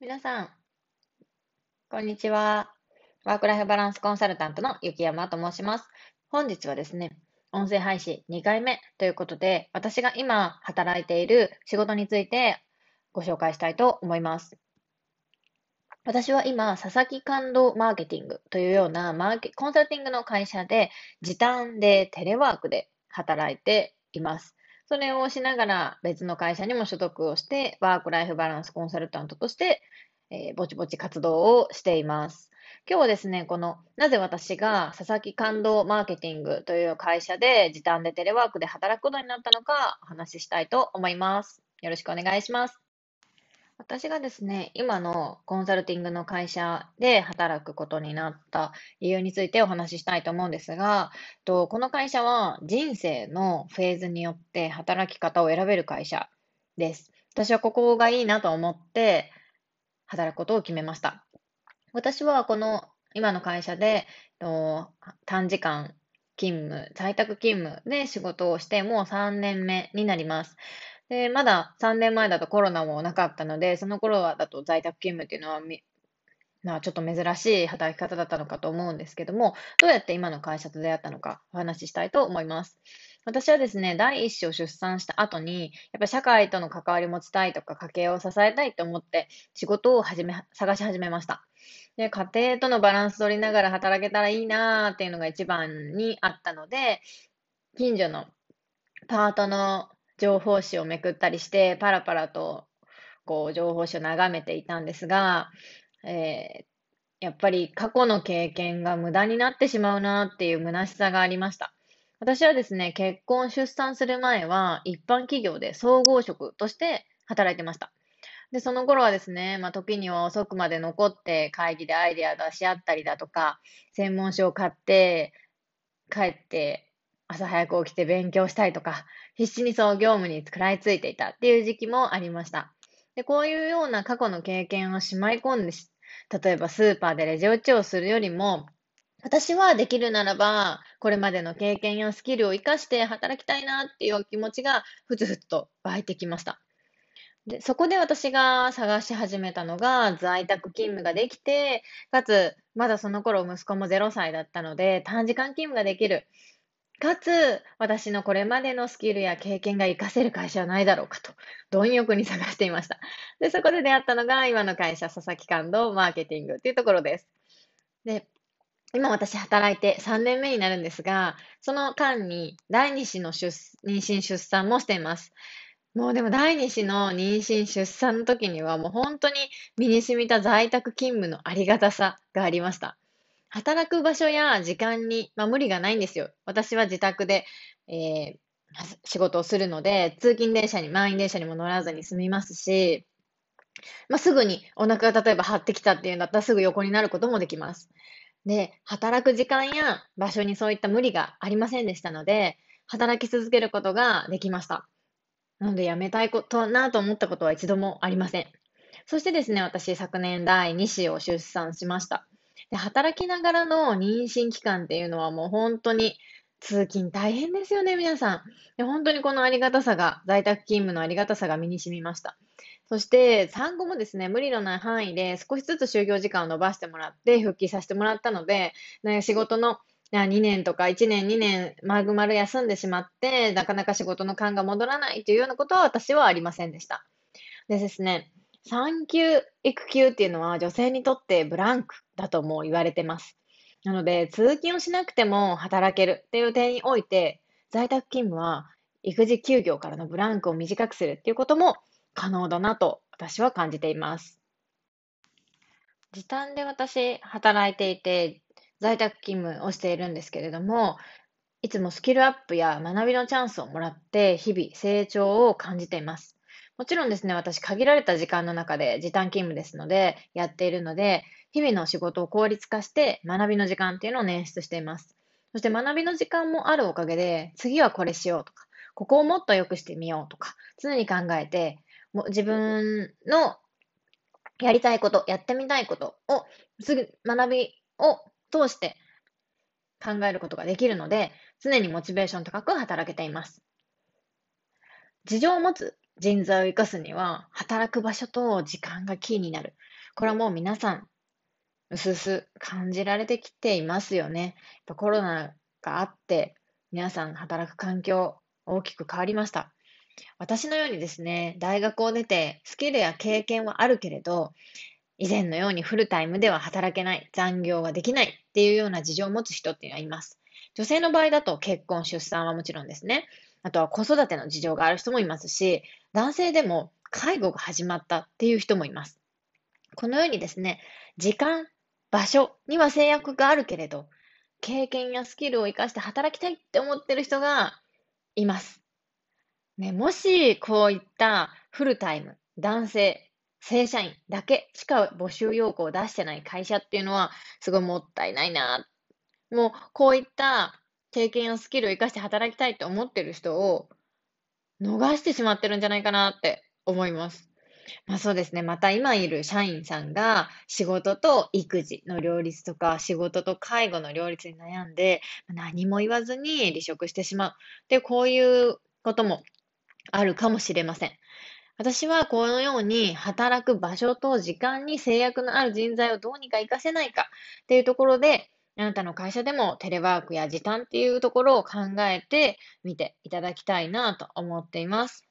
皆さん、こんにちは。ワークライフバランスコンサルタントの雪山と申します。本日はですね、音声配信2回目ということで、私が今働いている仕事についてご紹介したいと思います。私は今、佐々木感動マーケティングというようなマーケコンサルティングの会社で時短でテレワークで働いています。それをしながら別の会社にも所属をして、ワークライフバランスコンサルタントとして、えー、ぼちぼち活動をしています。今日はですね、この、なぜ私が佐々木感動マーケティングという会社で時短でテレワークで働くことになったのかお話ししたいと思います。よろしくお願いします。私がですね、今のコンサルティングの会社で働くことになった理由についてお話ししたいと思うんですが、とこの会社は人生のフェーズによって働き方を選べる会社です。私はここがいいなと思って働くことを決めました。私はこの今の会社でと短時間勤務、在宅勤務で仕事をしてもう3年目になります。で、まだ3年前だとコロナもなかったので、その頃はだと在宅勤務っていうのはまあ、ちょっと珍しい働き方だったのかと思うんですけども、どうやって今の会社と出会ったのかお話ししたいと思います。私はですね、第一子を出産した後に、やっぱ社会との関わり持ちたいとか、家計を支えたいと思って、仕事を始め、探し始めました。で、家庭とのバランス取りながら働けたらいいなーっていうのが一番にあったので、近所のパートの情報誌をめくったりして、パラパラと、こう、情報誌を眺めていたんですが、えー、やっぱり過去の経験が無駄になってしまうなっていう虚しさがありました。私はですね、結婚、出産する前は、一般企業で総合職として働いてました。で、その頃はですね、まあ、時には遅くまで残って会議でアイデア出し合ったりだとか、専門書を買って、帰って朝早く起きて勉強したいとか、必死にそう業務に食らいついていたっていう時期もありました。で、こういうような過去の経験をしまい込んで、例えばスーパーでレジ打ちをするよりも、私はできるならば、これまでの経験やスキルを活かして働きたいなっていう気持ちがふつふつと湧いてきました。で、そこで私が探し始めたのが、在宅勤務ができて、かつ、まだその頃息子も0歳だったので、短時間勤務ができる。かつ、私のこれまでのスキルや経験が活かせる会社はないだろうかと、貪欲に探していました。で、そこで出会ったのが、今の会社、佐々木感動マーケティングっていうところです。で、今私働いて3年目になるんですが、その間に第2子の出妊娠出産もしています。もうでも第2子の妊娠出産の時にはもう本当に身に染みた在宅勤務のありがたさがありました。働く場所や時間に、まあ、無理がないんですよ。私は自宅で、えー、仕事をするので、通勤電車に、満員電車にも乗らずに済みますし、まあ、すぐにお腹が例えば張ってきたっていうんだったらすぐ横になることもできます。で、働く時間や場所にそういった無理がありませんでしたので、働き続けることができました。なので、辞めたいことなと思ったことは一度もありません。そしてですね、私、昨年第2子を出産しました。で、働きながらの妊娠期間っていうのはもう本当に通勤大変ですよね、皆さん。で本当にこのありがたさが、在宅勤務のありがたさが身に染みました。そして、産後もですね、無理のない範囲で少しずつ就業時間を伸ばしてもらって、復帰させてもらったので、ね、仕事の2年とか1年、2年、まるまる休んでしまって、なかなか仕事の勘が戻らないというようなことは私はありませんでした。でですね、産休、育休っていうのは女性にとってブランクだとも言われてます。なので、通勤をしなくても働けるっていう点において、在宅勤務は育児休業からのブランクを短くするっていうことも可能だなと私は感じています。時短で私働いていて在宅勤務をしているんですけれども、いつもスキルアップや学びのチャンスをもらって日々成長を感じています。もちろんですね、私限られた時間の中で時短勤務ですので、やっているので、日々の仕事を効率化して学びの時間っていうのを捻出しています。そして学びの時間もあるおかげで、次はこれしようとか、ここをもっと良くしてみようとか、常に考えて、も自分のやりたいこと、やってみたいことを、すぐ学びを通して考えることができるので、常にモチベーション高く働けています。事情を持つ人材を生かすには、働く場所と時間がキーになる。これはもう皆さん、うすうす感じられてきていますよね。コロナがあって、皆さん働く環境大きく変わりました。私のようにですね、大学を出てスキルや経験はあるけれど、以前のようにフルタイムでは働けない、残業ができないっていうような事情を持つ人っていうのはいます。女性の場合だと結婚、出産はもちろんですね。あとは子育ての事情がある人もいますし、男性でも介護が始まったっていう人もいます。このようにですね、時間、場所には制約があるけれど、経験やスキルを活かして働きたいって思ってる人がいます。ね、もし、こういったフルタイム、男性、正社員だけしか募集要項を出してない会社っていうのは、すごいもったいないな。もう、こういった経験やスキルを活かして働きたいと思ってる人を逃してしまってるんじゃないかなって思います。まあそうですね。また今いる社員さんが仕事と育児の両立とか仕事と介護の両立に悩んで何も言わずに離職してしまう。で、こういうこともあるかもしれません。私はこのように働く場所と時間に制約のある人材をどうにか活かせないかっていうところで、あなたの会社でもテレワークや時短っていうところを考えてみていただきたいなと思っています。